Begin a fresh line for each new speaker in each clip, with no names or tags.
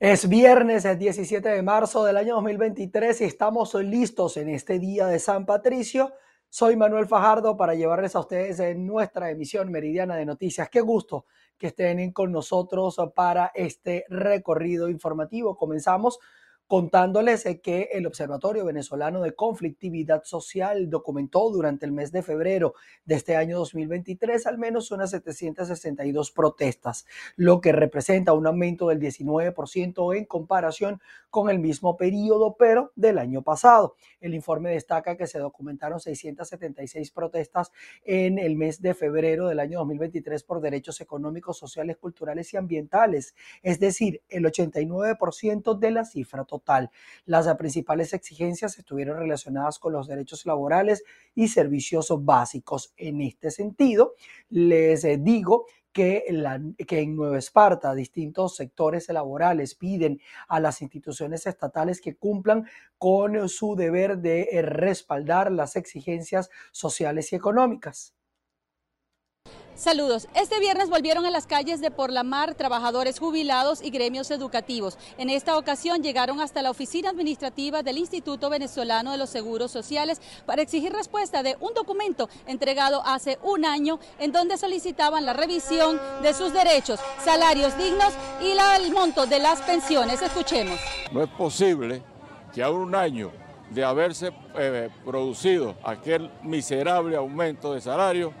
Es viernes, el 17 de marzo del año 2023 y estamos listos en este día de San Patricio. Soy Manuel Fajardo para llevarles a ustedes en nuestra emisión meridiana de noticias. Qué gusto que estén con nosotros para este recorrido informativo. Comenzamos contándoles que el Observatorio Venezolano de Conflictividad Social documentó durante el mes de febrero de este año 2023 al menos unas 762 protestas, lo que representa un aumento del 19% en comparación con el mismo periodo, pero del año pasado. El informe destaca que se documentaron 676 protestas en el mes de febrero del año 2023 por derechos económicos, sociales, culturales y ambientales, es decir, el 89% de la cifra total las principales exigencias estuvieron relacionadas con los derechos laborales y servicios básicos. En este sentido, les eh, digo que, que, en Nueva Esparta distintos sectores laborales piden a las instituciones estatales que cumplan con su deber de eh, respaldar las exigencias sociales y económicas.
Saludos. Este viernes volvieron a las calles de Por la Mar trabajadores jubilados y gremios educativos. En esta ocasión llegaron hasta la oficina administrativa del Instituto Venezolano de los Seguros Sociales para exigir respuesta de un documento entregado hace un año en donde solicitaban la revisión de sus derechos, salarios dignos y el monto de las pensiones. Escuchemos.
No es posible que a un año de haberse eh, producido aquel miserable aumento de salario,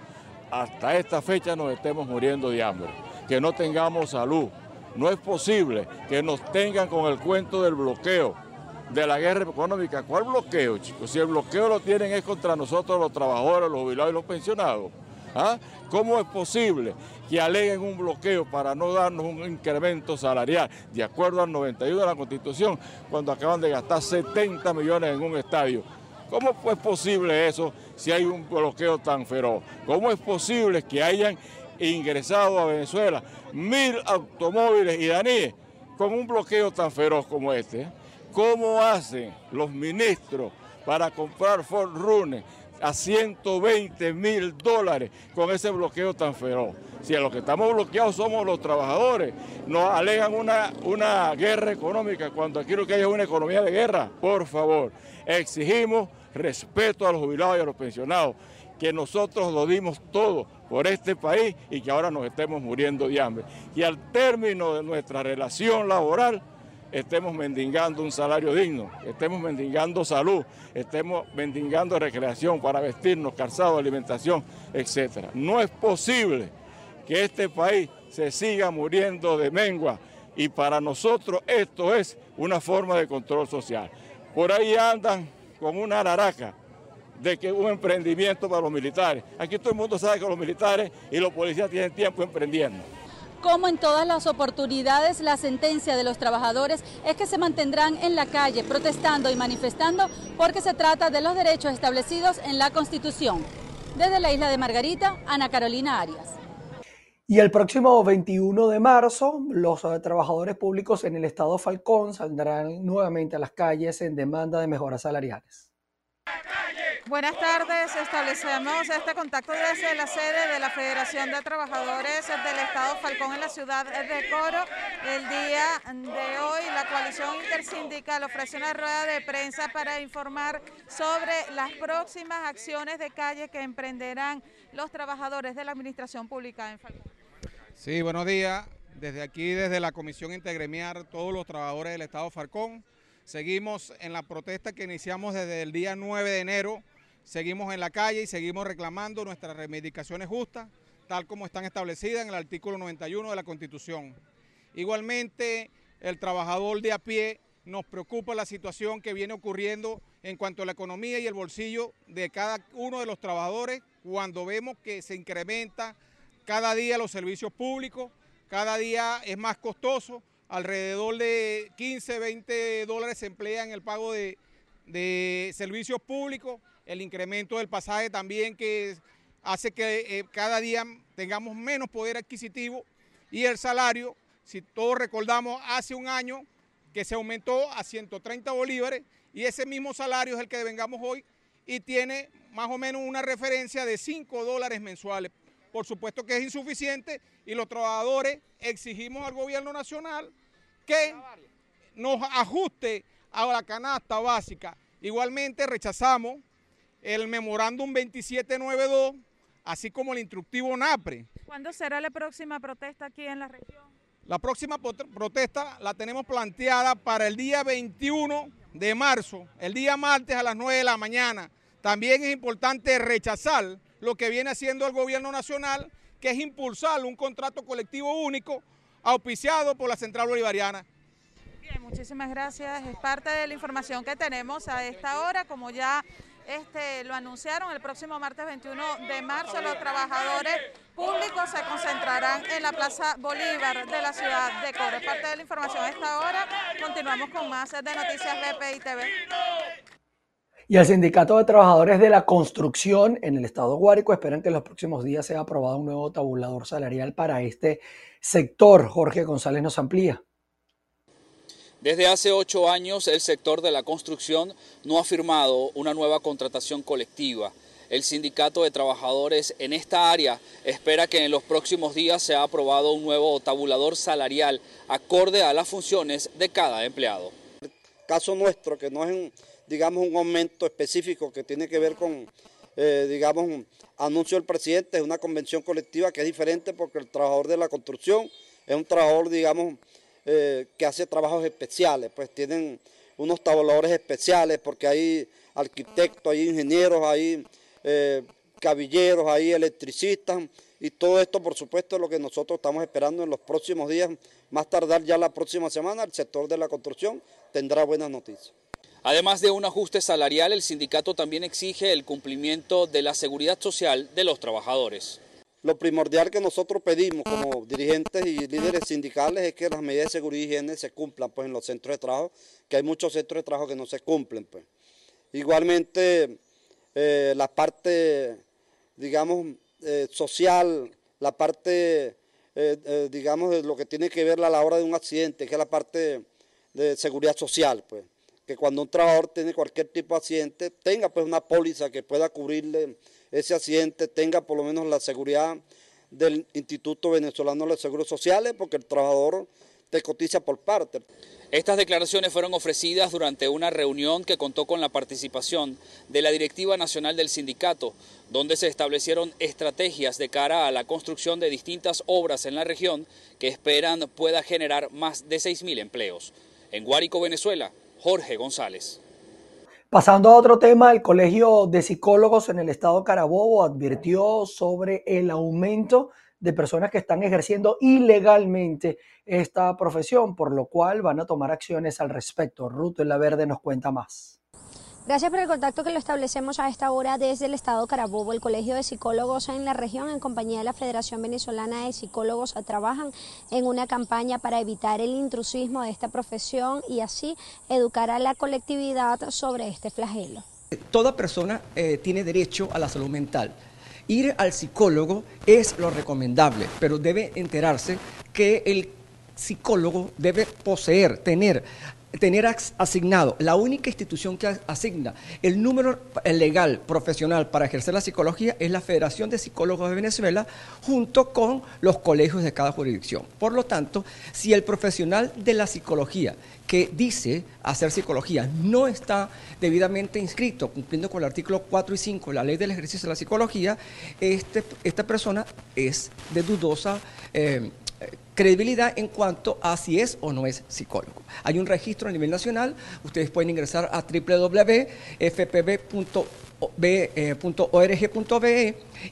hasta esta fecha nos estemos muriendo de hambre, que no tengamos salud. No es posible que nos tengan con el cuento del bloqueo, de la guerra económica. ¿Cuál bloqueo, chicos? Si el bloqueo lo tienen es contra nosotros los trabajadores, los jubilados y los pensionados. ¿Ah? ¿Cómo es posible que aleguen un bloqueo para no darnos un incremento salarial de acuerdo al 91 de la Constitución cuando acaban de gastar 70 millones en un estadio? ¿Cómo es posible eso si hay un bloqueo tan feroz? ¿Cómo es posible que hayan ingresado a Venezuela mil automóviles iraníes con un bloqueo tan feroz como este? ¿Cómo hacen los ministros para comprar Ford Rune a 120 mil dólares con ese bloqueo tan feroz? Si a los que estamos bloqueados somos los trabajadores, nos alegan una, una guerra económica cuando aquí lo que hay es una economía de guerra. Por favor, exigimos respeto a los jubilados y a los pensionados, que nosotros lo dimos todo por este país y que ahora nos estemos muriendo de hambre. Y al término de nuestra relación laboral, estemos mendigando un salario digno, estemos mendigando salud, estemos mendigando recreación para vestirnos, calzado, alimentación, etc. No es posible que este país se siga muriendo de mengua y para nosotros esto es una forma de control social. Por ahí andan con una araraca de que un emprendimiento para los militares. Aquí todo el mundo sabe que los militares y los policías tienen tiempo emprendiendo.
Como en todas las oportunidades, la sentencia de los trabajadores es que se mantendrán en la calle protestando y manifestando porque se trata de los derechos establecidos en la Constitución. Desde la isla de Margarita, Ana Carolina Arias.
Y el próximo 21 de marzo, los eh, trabajadores públicos en el estado Falcón saldrán nuevamente a las calles en demanda de mejoras salariales.
Buenas tardes, establecemos este contacto desde la sede de la Federación de Trabajadores del Estado Falcón en la ciudad de Coro. El día de hoy la coalición intersindical ofrece una rueda de prensa para informar sobre las próximas acciones de calle que emprenderán los trabajadores de la administración pública en Falcón.
Sí, buenos días. Desde aquí, desde la Comisión Integremiar, todos los trabajadores del Estado Falcón, seguimos en la protesta que iniciamos desde el día 9 de enero, seguimos en la calle y seguimos reclamando nuestras reivindicaciones justas, tal como están establecidas en el artículo 91 de la Constitución. Igualmente, el trabajador de a pie nos preocupa la situación que viene ocurriendo en cuanto a la economía y el bolsillo de cada uno de los trabajadores cuando vemos que se incrementa cada día los servicios públicos, cada día es más costoso, alrededor de 15, 20 dólares se emplea en el pago de, servicios públicos, el incremento del pasaje también que hace que eh, cada día tengamos menos poder adquisitivo y el salario, si todos recordamos, hace un año que se aumentó a 130 bolívares y ese mismo salario es el que devengamos hoy y tiene más o menos una referencia de 5 dólares mensuales por supuesto que es insuficiente y los trabajadores exigimos al gobierno nacional que nos ajuste a la canasta básica. Igualmente rechazamos el memorándum 2792, así como el instructivo NAPRE.
¿Cuándo será la próxima protesta aquí en la región?
La próxima protesta la tenemos planteada para el día 21 de marzo, el día martes a las 9 de la mañana. También es importante rechazar lo que viene haciendo el gobierno nacional, que es impulsar un contrato colectivo único auspiciado por la Central Bolivariana.
Bien, muchísimas gracias. Es parte de la información que tenemos a esta hora, como ya este, lo anunciaron el próximo martes 21 de marzo. Los trabajadores públicos se concentrarán en la Plaza Bolívar de la ciudad de Coro. Parte de la información a esta hora. Continuamos con más de Noticias BPI TV.
Y el Sindicato de Trabajadores de la Construcción en el Estado Guárico esperan que en los próximos días sea aprobado un nuevo tabulador salarial para este sector. Jorge González nos amplía.
Desde hace ocho años el sector de la construcción no ha firmado una nueva contratación colectiva. El sindicato de trabajadores en esta área espera que en los próximos días sea aprobado un nuevo tabulador salarial acorde a las funciones de cada empleado.
El caso nuestro, que no es un, digamos, un aumento específico que tiene que ver con, eh, digamos, un anuncio del presidente, es una convención colectiva que es diferente porque el trabajador de la construcción es un trabajador, digamos, eh, que hace trabajos especiales, pues tienen unos tabuladores especiales porque hay arquitectos, hay ingenieros, hay eh, cabilleros, hay electricistas y todo esto por supuesto es lo que nosotros estamos esperando en los próximos días, más tardar ya la próxima semana, el sector de la construcción tendrá buenas noticias.
Además de un ajuste salarial, el sindicato también exige el cumplimiento de la seguridad social de los trabajadores.
Lo primordial que nosotros pedimos como dirigentes y líderes sindicales es que las medidas de seguridad y higiene se cumplan pues, en los centros de trabajo, que hay muchos centros de trabajo que no se cumplen. Pues. Igualmente, eh, la parte, digamos, eh, social, la parte, eh, digamos, de lo que tiene que ver a la hora de un accidente, que es la parte de seguridad social, pues que cuando un trabajador tiene cualquier tipo de accidente, tenga pues una póliza que pueda cubrirle ese accidente tenga por lo menos la seguridad del Instituto Venezolano de Seguros Sociales, porque el trabajador te cotiza por parte.
Estas declaraciones fueron ofrecidas durante una reunión que contó con la participación de la Directiva Nacional del Sindicato, donde se establecieron estrategias de cara a la construcción de distintas obras en la región que esperan pueda generar más de 6.000 empleos. En Guárico, Venezuela, Jorge González.
Pasando a otro tema, el Colegio de Psicólogos en el Estado Carabobo advirtió sobre el aumento de personas que están ejerciendo ilegalmente esta profesión, por lo cual van a tomar acciones al respecto. Ruto en la Verde nos cuenta más.
Gracias por el contacto que lo establecemos a esta hora desde el Estado Carabobo. El Colegio de Psicólogos en la región, en compañía de la Federación Venezolana de Psicólogos, trabajan en una campaña para evitar el intrusismo de esta profesión y así educar a la colectividad sobre este flagelo.
Toda persona eh, tiene derecho a la salud mental. Ir al psicólogo es lo recomendable, pero debe enterarse que el psicólogo debe poseer, tener tener asignado, la única institución que asigna el número legal profesional para ejercer la psicología es la Federación de Psicólogos de Venezuela junto con los colegios de cada jurisdicción. Por lo tanto, si el profesional de la psicología que dice hacer psicología no está debidamente inscrito, cumpliendo con el artículo 4 y 5 de la ley del ejercicio de la psicología, este, esta persona es de dudosa eh, credibilidad en cuanto a si es o no es psicólogo. Hay un registro a nivel nacional, ustedes pueden ingresar a www.fpb.org.be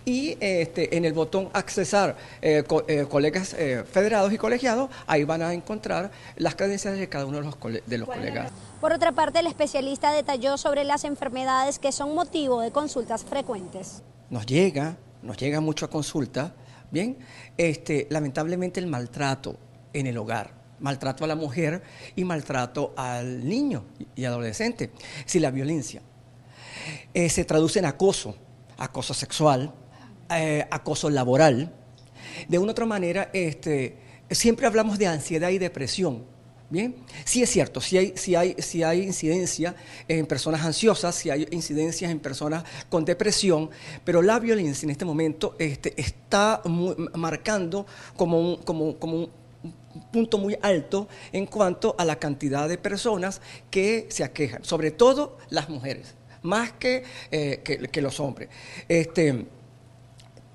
y este, en el botón accesar eh, eh, colegas eh, federados y colegiados, ahí van a encontrar las credenciales de cada uno de los, de los colegas.
Por otra parte, el especialista detalló sobre las enfermedades que son motivo de consultas frecuentes.
Nos llega, nos llega mucho a consulta Bien, este, lamentablemente el maltrato en el hogar, maltrato a la mujer y maltrato al niño y adolescente. Si la violencia eh, se traduce en acoso, acoso sexual, eh, acoso laboral, de una u otra manera, este, siempre hablamos de ansiedad y depresión Bien, sí es cierto, si hay, hay, hay incidencia en personas ansiosas, si hay incidencias en personas con depresión, pero la violencia en este momento este, está marcando como un, como, como punto muy alto en cuanto a la cantidad de personas que se aquejan, sobre todo las mujeres, más que, eh, que, los hombres. Este,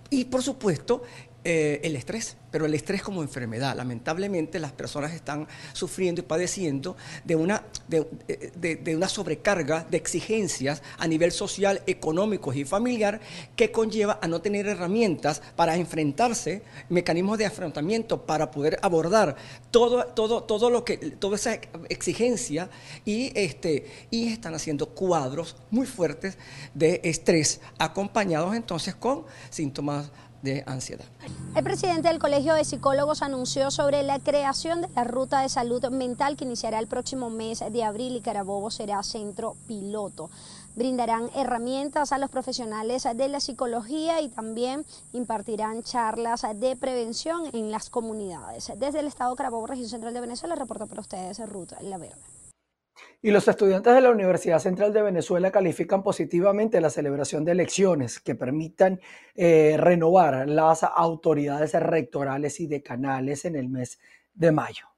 y por supuesto, eh, el estrés pero el estrés como enfermedad. Lamentablemente las personas están sufriendo y padeciendo de una, de, una sobrecarga de exigencias a nivel social, económico y familiar que conlleva a no tener herramientas para enfrentarse, mecanismos de afrontamiento para poder abordar todo, todo, todo lo que, toda esa exigencia y, este, y están haciendo cuadros muy fuertes de estrés acompañados entonces con síntomas de ansiedad.
El presidente del Colegio de Psicólogos anunció sobre la creación de la ruta de salud mental que iniciará el próximo mes de abril y Carabobo será centro piloto. Brindarán herramientas a los profesionales de la psicología y también impartirán charlas de prevención en las comunidades. Desde el Estado Carabobo, región central de Venezuela, reporta para ustedes Ruta La Verde.
Y los estudiantes de la Universidad Central de Venezuela califican positivamente la celebración de elecciones que permitan eh, renovar las autoridades rectorales y decanales en el mes de mayo.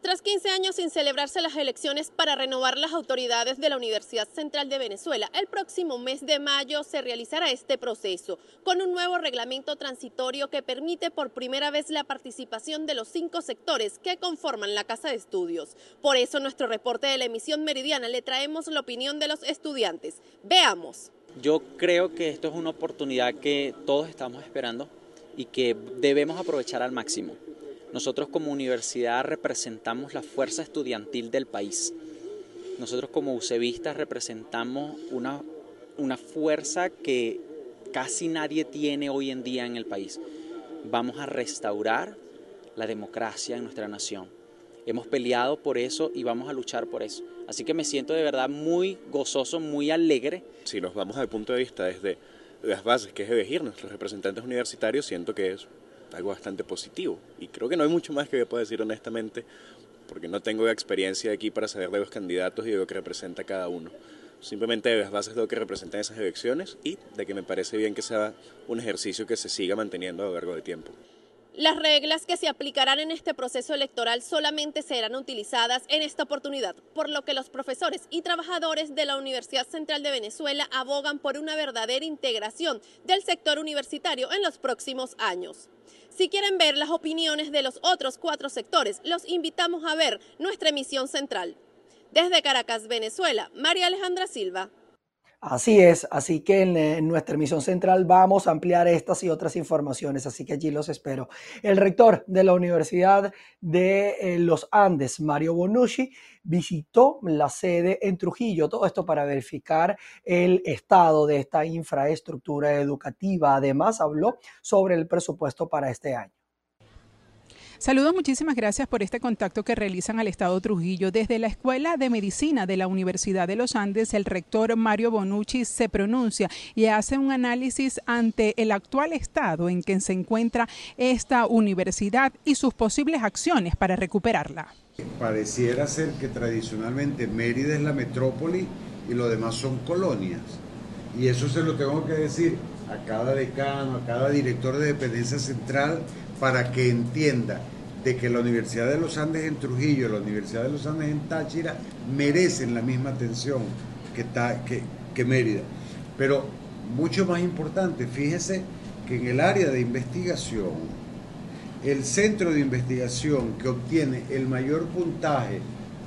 Tras 15 años sin celebrarse las elecciones para renovar las autoridades de la Universidad Central de Venezuela, el próximo mes de mayo se realizará este proceso con un nuevo reglamento transitorio que permite por primera vez la participación de los cinco sectores que conforman la Casa de Estudios. Por eso, nuestro reporte de la emisión meridiana le traemos la opinión de los estudiantes. Veamos.
Yo creo que esto es una oportunidad que todos estamos esperando y que debemos aprovechar al máximo. Nosotros como universidad representamos la fuerza estudiantil del país. Nosotros como UCEVistas representamos una, una fuerza que casi nadie tiene hoy en día en el país. Vamos a restaurar la democracia en nuestra nación. Hemos peleado por eso y vamos a luchar por eso. Así que me siento de verdad muy gozoso, muy alegre.
Si nos vamos al punto de vista desde las bases que es elegir nuestros representantes universitarios, siento que es algo bastante positivo. Y creo que no hay mucho más que pueda decir honestamente, porque no tengo experiencia aquí para saber de los candidatos y de lo que representa cada uno. Simplemente de las bases de lo que representan esas elecciones y de que me parece bien que sea un ejercicio que se siga manteniendo a lo largo del tiempo.
Las reglas que se aplicarán en este proceso electoral solamente serán utilizadas en esta oportunidad, por lo que los profesores y trabajadores de la Universidad Central de Venezuela abogan por una verdadera integración del sector universitario en los próximos años. Si quieren ver las opiniones de los otros cuatro sectores, los invitamos a ver nuestra emisión central. Desde Caracas, Venezuela, María Alejandra Silva.
Así es, así que en, nuestra emisión central vamos a ampliar estas y otras informaciones, así que allí los espero. El rector de la Universidad de eh, los Andes, Mario Bonucci, visitó la sede en Trujillo, todo esto para verificar el estado de esta infraestructura educativa. Además, habló sobre el presupuesto para este año.
Saludos, muchísimas gracias por este contacto que realizan al Estado Trujillo. Desde la Escuela de Medicina de la Universidad de los Andes, el rector Mario Bonucci se pronuncia y hace un análisis ante el actual estado en que se encuentra esta universidad y sus posibles acciones para recuperarla.
Pareciera ser que tradicionalmente Mérida es la metrópoli y lo demás son colonias. Y eso se lo tengo que decir a cada decano, a cada director de dependencia central, para que entienda de que la Universidad de los Andes en Trujillo, la Universidad de los Andes en Táchira merecen la misma atención que, que, Mérida. Pero mucho más importante, fíjese que en el área de investigación, el centro de investigación que obtiene el mayor puntaje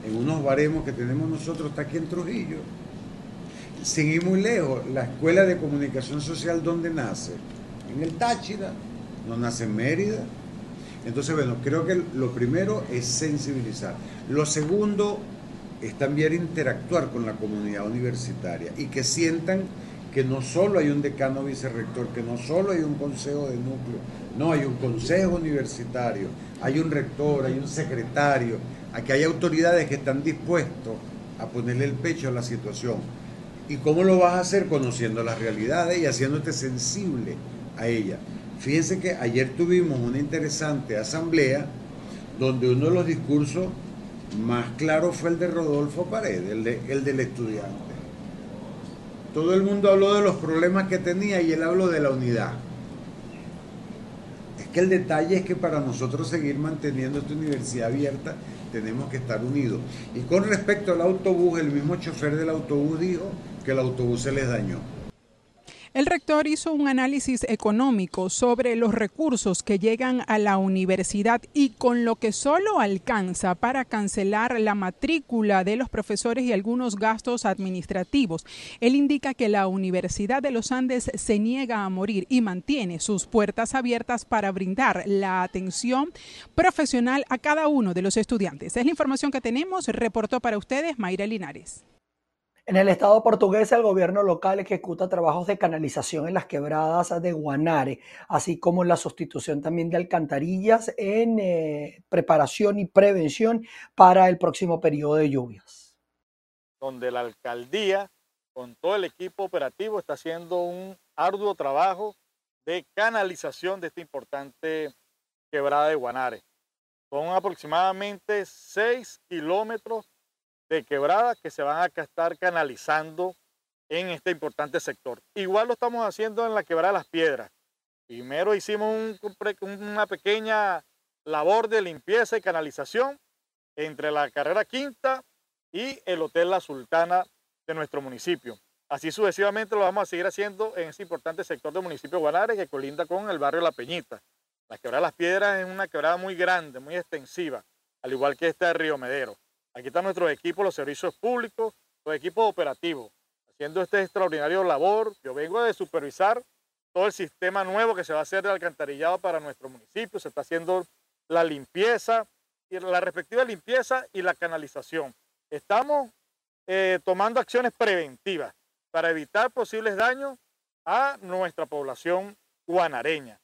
en unos baremos que tenemos nosotros está aquí en Trujillo. Sin ir muy lejos, la Escuela de Comunicación Social, ¿dónde nace? En el Táchira no nace en Mérida. Entonces, bueno, creo que lo primero es sensibilizar. Lo segundo es también interactuar con la comunidad universitaria y que sientan que no solo hay un decano vicerrector, que no solo hay un consejo de núcleo, no, hay un consejo universitario, hay un rector, hay un secretario, aquí hay autoridades que están dispuestos a ponerle el pecho a la situación. ¿Y cómo lo vas a hacer? Conociendo las realidades y haciéndote sensible a ellas. Fíjense que ayer tuvimos una interesante asamblea donde uno de los discursos más claros fue el de Rodolfo Paredes, el, el del estudiante. Todo el mundo habló de los problemas que tenía y él habló de la unidad. Que el detalle es que para nosotros seguir manteniendo esta universidad abierta tenemos que estar unidos. Y con respecto al autobús, el mismo chofer del autobús dijo que el autobús se les dañó.
El rector hizo un análisis económico sobre los recursos que llegan a la universidad y con lo que solo alcanza para cancelar la matrícula de los profesores y algunos gastos administrativos. Él indica que la Universidad de los Andes se niega a morir y mantiene sus puertas abiertas para brindar la atención profesional a cada uno de los estudiantes. Es la información que tenemos. Reportó para ustedes Mayra Linares.
En el estado portugués, el gobierno local ejecuta trabajos de canalización en las quebradas de Guanare, así como la sustitución también de alcantarillas en eh, preparación y prevención para el próximo periodo de lluvias.
Donde la alcaldía, con todo el equipo operativo, está haciendo un arduo trabajo de canalización de esta importante quebrada de Guanare. Son aproximadamente 6 kilómetros de quebradas que se van a estar canalizando en este importante sector. Igual lo estamos haciendo en la quebrada de las piedras. Primero hicimos una pequeña labor de limpieza y canalización entre la carrera quinta y el Hotel La Sultana de nuestro municipio. Así sucesivamente lo vamos a seguir haciendo en ese importante sector del municipio de Guanare que colinda con el barrio La Peñita. La quebrada de las piedras es una quebrada muy grande, muy extensiva, al igual que esta de Río Medero. Aquí están nuestros equipos, los servicios públicos, los equipos operativos, haciendo este extraordinario labor. Yo vengo de supervisar todo el sistema nuevo que se va a hacer de alcantarillado para nuestro municipio. Se está haciendo la limpieza, la respectiva limpieza y la canalización. Estamos eh, tomando acciones preventivas para evitar posibles daños a nuestra población guanareña.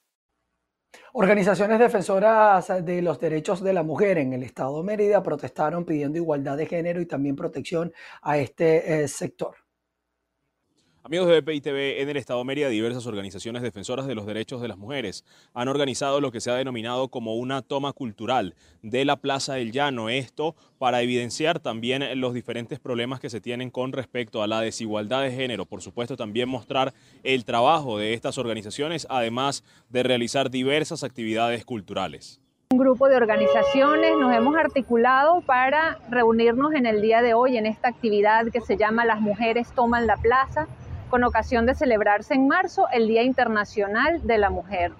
Organizaciones defensoras de los derechos de la mujer en el estado de Mérida protestaron pidiendo igualdad de género y también protección a este eh, sector.
Amigos de BPI TV, en el Estado de Mérida, diversas organizaciones defensoras de los derechos de las mujeres han organizado lo que se ha denominado como una toma cultural de la Plaza del Llano. Esto para evidenciar también los diferentes problemas que se tienen con respecto a la desigualdad de género. Por supuesto, también mostrar el trabajo de estas organizaciones, además de realizar diversas actividades culturales.
Un grupo de organizaciones nos hemos articulado para reunirnos en el día de hoy en esta actividad que se llama Las Mujeres Toman la Plaza con ocasión de celebrarse en marzo el Día Internacional de la Mujer.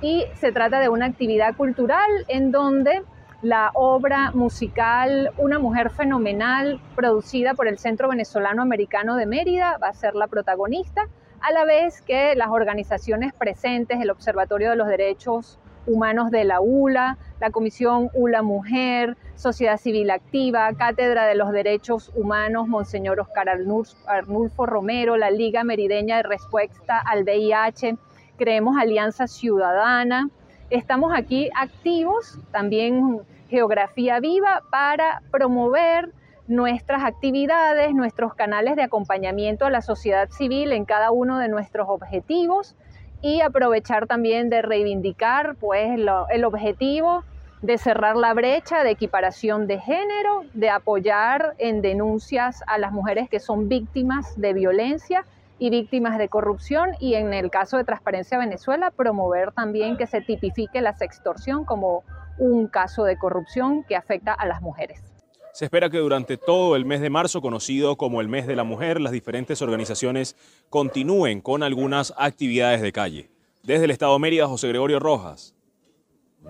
Y se trata de una actividad cultural en donde la obra musical Una mujer fenomenal, producida por el Centro Venezolano Americano de Mérida, va a ser la protagonista, a la vez que las organizaciones presentes, el Observatorio de los Derechos Humanos de la ULA, la Comisión ULA Mujer, Sociedad Civil Activa, Cátedra de los Derechos Humanos, Monseñor Oscar Arnulfo Romero, la Liga Merideña de Respuesta al VIH, creemos Alianza Ciudadana. Estamos aquí activos, también Geografía Viva, para promover nuestras actividades, nuestros canales de acompañamiento a la sociedad civil en cada uno de nuestros objetivos y aprovechar también de reivindicar pues el objetivo de cerrar la brecha de equiparación de género, de apoyar en denuncias a las mujeres que son víctimas de violencia y víctimas de corrupción y en el caso de Transparencia Venezuela promover también que se tipifique la sextorsión como un caso de corrupción que afecta a las mujeres.
Se espera que durante todo el mes de marzo, conocido como el mes de la mujer, las diferentes organizaciones continúen con algunas actividades de calle. Desde el Estado de Mérida, José Gregorio Rojas,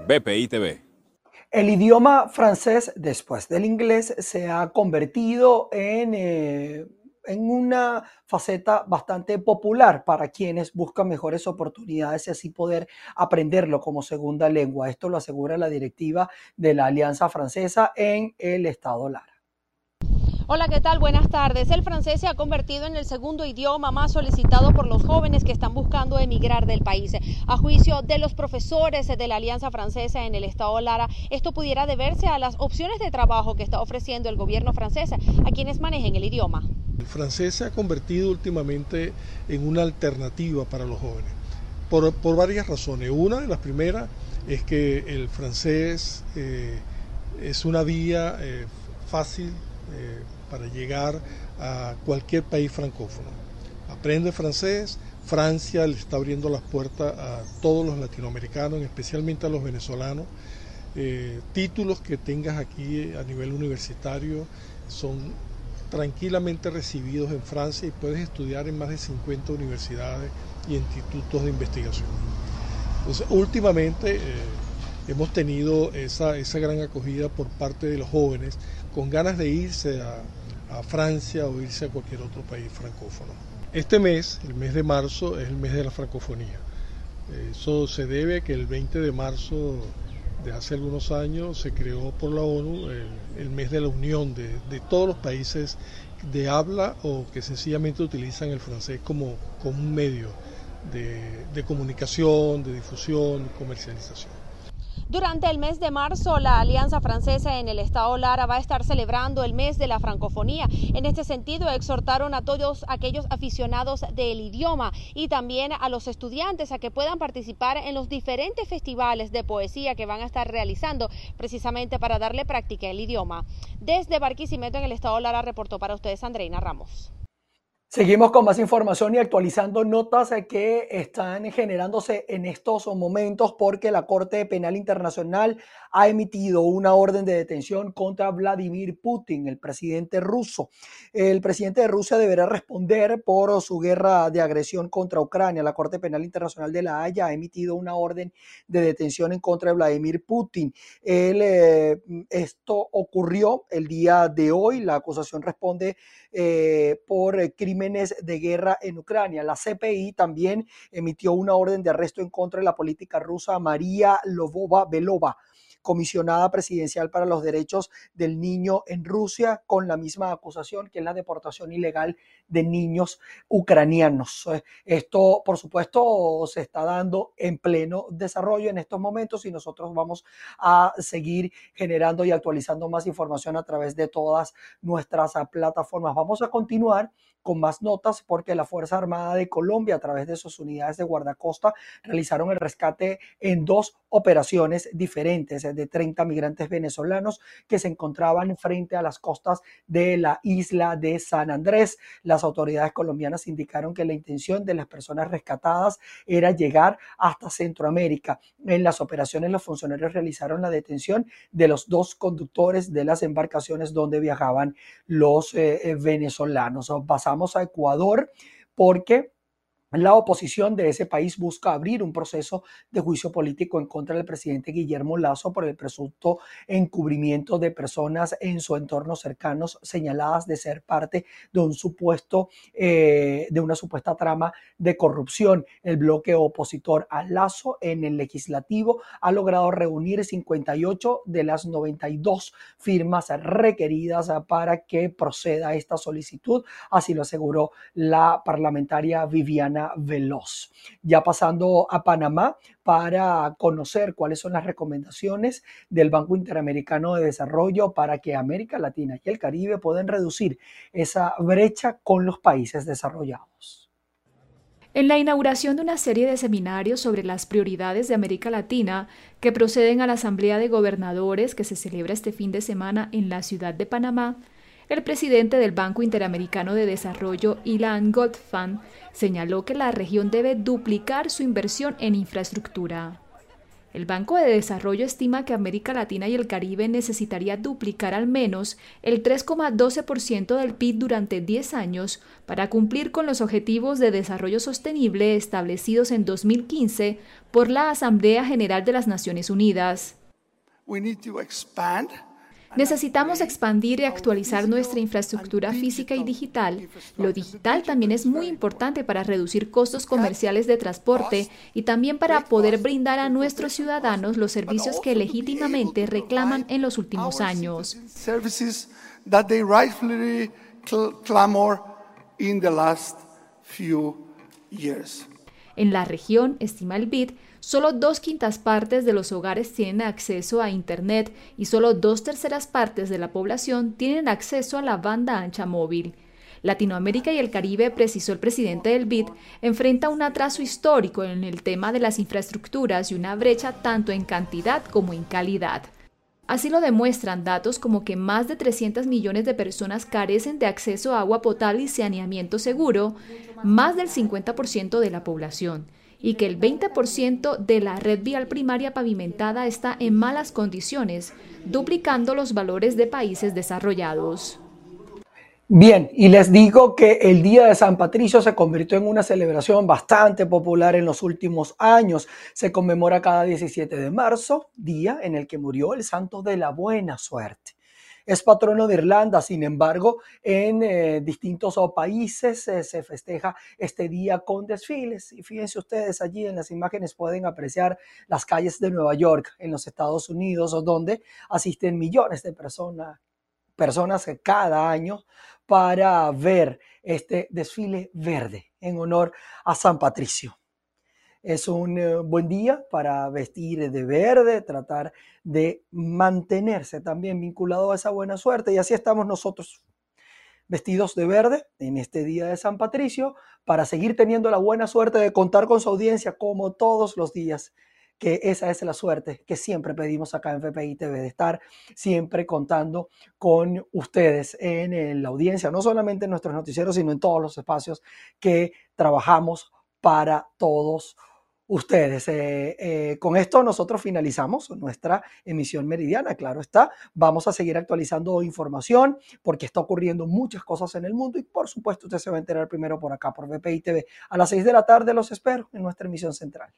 BPI TV.
El idioma francés, después del inglés, se ha convertido en, eh, en, una faceta bastante popular para quienes buscan mejores oportunidades y así poder aprenderlo como segunda lengua. Esto lo asegura la directiva de la Alianza Francesa en el Estado Lara.
Hola, ¿qué tal? Buenas tardes. El francés se ha convertido en el segundo idioma más solicitado por los jóvenes que están buscando emigrar del país. A juicio de los profesores de la Alianza Francesa en el Estado Lara, esto pudiera deberse a las opciones de trabajo que está ofreciendo el gobierno francés a quienes manejen el idioma.
El francés se ha convertido últimamente en una alternativa para los jóvenes, por, varias razones. Una de las primeras es que el francés eh, es una vía eh, fácil eh, para llegar a cualquier país francófono. Aprende francés, Francia le está abriendo las puertas a todos los latinoamericanos, especialmente a los venezolanos. Eh, títulos que tengas aquí a nivel universitario son tranquilamente recibidos en Francia y puedes estudiar en más de 50 universidades y institutos de investigación. Entonces, últimamente eh, hemos tenido esa, esa, gran acogida por parte de los jóvenes con ganas de irse a, a Francia o irse a cualquier otro país francófono. Este mes, el mes de marzo, es el mes de la francofonía. Eso se debe a que el 20 de marzo de hace algunos años se creó por la ONU el, mes de la unión de, de, todos los países de habla o que sencillamente utilizan el francés como, como un medio de, de comunicación, de difusión, comercialización.
Durante el mes de marzo, la Alianza Francesa en el Estado Lara va a estar celebrando el mes de la francofonía. En este sentido, exhortaron a todos aquellos aficionados del idioma y también a los estudiantes a que puedan participar en los diferentes festivales de poesía que van a estar realizando precisamente para darle práctica al idioma. Desde Barquisimeto en el Estado Lara reportó para ustedes Andreina Ramos.
Seguimos con más información y actualizando notas que están generándose en estos momentos porque la Corte Penal Internacional ha emitido una orden de detención contra Vladimir Putin, el presidente ruso. El presidente de Rusia deberá responder por su guerra de agresión contra Ucrania. La Corte Penal Internacional de La Haya ha emitido una orden de detención en contra de Vladimir Putin. Eh, esto ocurrió el día de hoy. La acusación responde eh, por de guerra en Ucrania. La CPI también emitió una orden de arresto en contra de la política rusa María Lovova Belova comisionada presidencial para los derechos del niño en Rusia, con la misma acusación que es la deportación ilegal de niños ucranianos. Eh, esto, por supuesto, se está dando en pleno desarrollo en estos momentos y nosotros vamos a seguir generando y actualizando más información a través de todas nuestras plataformas. Vamos a continuar con más notas porque la Fuerza Armada de Colombia, a través de sus unidades de guardacosta, realizaron el rescate en dos operaciones diferentes de 30 migrantes venezolanos que se encontraban frente a las costas de la isla de San Andrés. Las autoridades colombianas indicaron que la intención de las personas rescatadas era llegar hasta Centroamérica. En las operaciones los funcionarios realizaron la detención de los dos conductores de las embarcaciones donde viajaban los eh, eh, venezolanos. Pasamos a Ecuador porque la oposición de ese país busca abrir un proceso de juicio político en contra del presidente Guillermo Lazo por el presunto encubrimiento de personas en su entorno cercanos señaladas de ser parte de un supuesto, eh, de una supuesta trama de corrupción. El bloque opositor a Lazo en el legislativo ha logrado reunir 58 de las 92 firmas requeridas para que proceda esta solicitud. Así lo aseguró la parlamentaria Viviana Veloz. Ya pasando a Panamá para conocer cuáles son las recomendaciones del Banco Interamericano de Desarrollo para que América Latina y el Caribe puedan reducir esa brecha con los países desarrollados.
En la inauguración de una serie de seminarios sobre las prioridades de América Latina que proceden a la Asamblea de Gobernadores que se celebra este fin de semana en la ciudad de Panamá, el presidente del Banco Interamericano de Desarrollo, Ilan Goldfan, señaló que la región debe duplicar su inversión en infraestructura. El Banco de Desarrollo estima que América Latina y el Caribe necesitaría duplicar al menos el 3,12% del PIB durante 10 años para cumplir con los objetivos de desarrollo sostenible establecidos en 2015 por la Asamblea General de las Naciones Unidas. Necesitamos expandir y actualizar nuestra infraestructura física y digital. Lo digital también es muy importante para reducir costos comerciales de transporte y también para poder brindar a nuestros ciudadanos los servicios que legítimamente reclaman en los últimos años. En la región, estima el BID, Solo dos quintas partes de los hogares tienen acceso a Internet y solo dos terceras partes de la población tienen acceso a la banda ancha móvil. Latinoamérica y el Caribe, precisó el presidente del BID, enfrenta un atraso histórico en el tema de las infraestructuras y una brecha tanto en cantidad como en calidad. Así lo demuestran datos como que más de 300 millones de personas carecen de acceso a agua potable y saneamiento seguro, más del 50% de la población, y que el 20% de la red vial primaria pavimentada está en malas condiciones, duplicando los valores de países desarrollados.
Bien, y les digo que el Día de San Patricio se convirtió en una celebración bastante popular en los últimos años. Se conmemora cada 17 de marzo, día en el que murió el santo de la buena suerte. Es patrono de Irlanda, sin embargo, en eh, distintos países eh, se festeja este día con desfiles. Y fíjense ustedes, allí en las imágenes pueden apreciar las calles de Nueva York, en los Estados Unidos, donde asisten millones de personas, personas cada año para ver este desfile verde en honor a San Patricio. Es un eh, buen día para vestir de verde, tratar de mantenerse también vinculado a esa buena suerte y así estamos nosotros vestidos de verde en este día de San Patricio para seguir teniendo la buena suerte de contar con su audiencia como todos los días que esa es la suerte que siempre pedimos acá en FPI TV, de estar siempre contando con ustedes en, la audiencia, no solamente en nuestros noticieros, sino en todos los espacios que trabajamos para todos ustedes. Eh, eh, con esto nosotros finalizamos nuestra emisión meridiana, claro está. Vamos a seguir actualizando información porque está ocurriendo muchas cosas en el mundo y por supuesto usted se va a enterar primero por acá, por VPI TV. A las 6 de la tarde los espero en nuestra emisión central.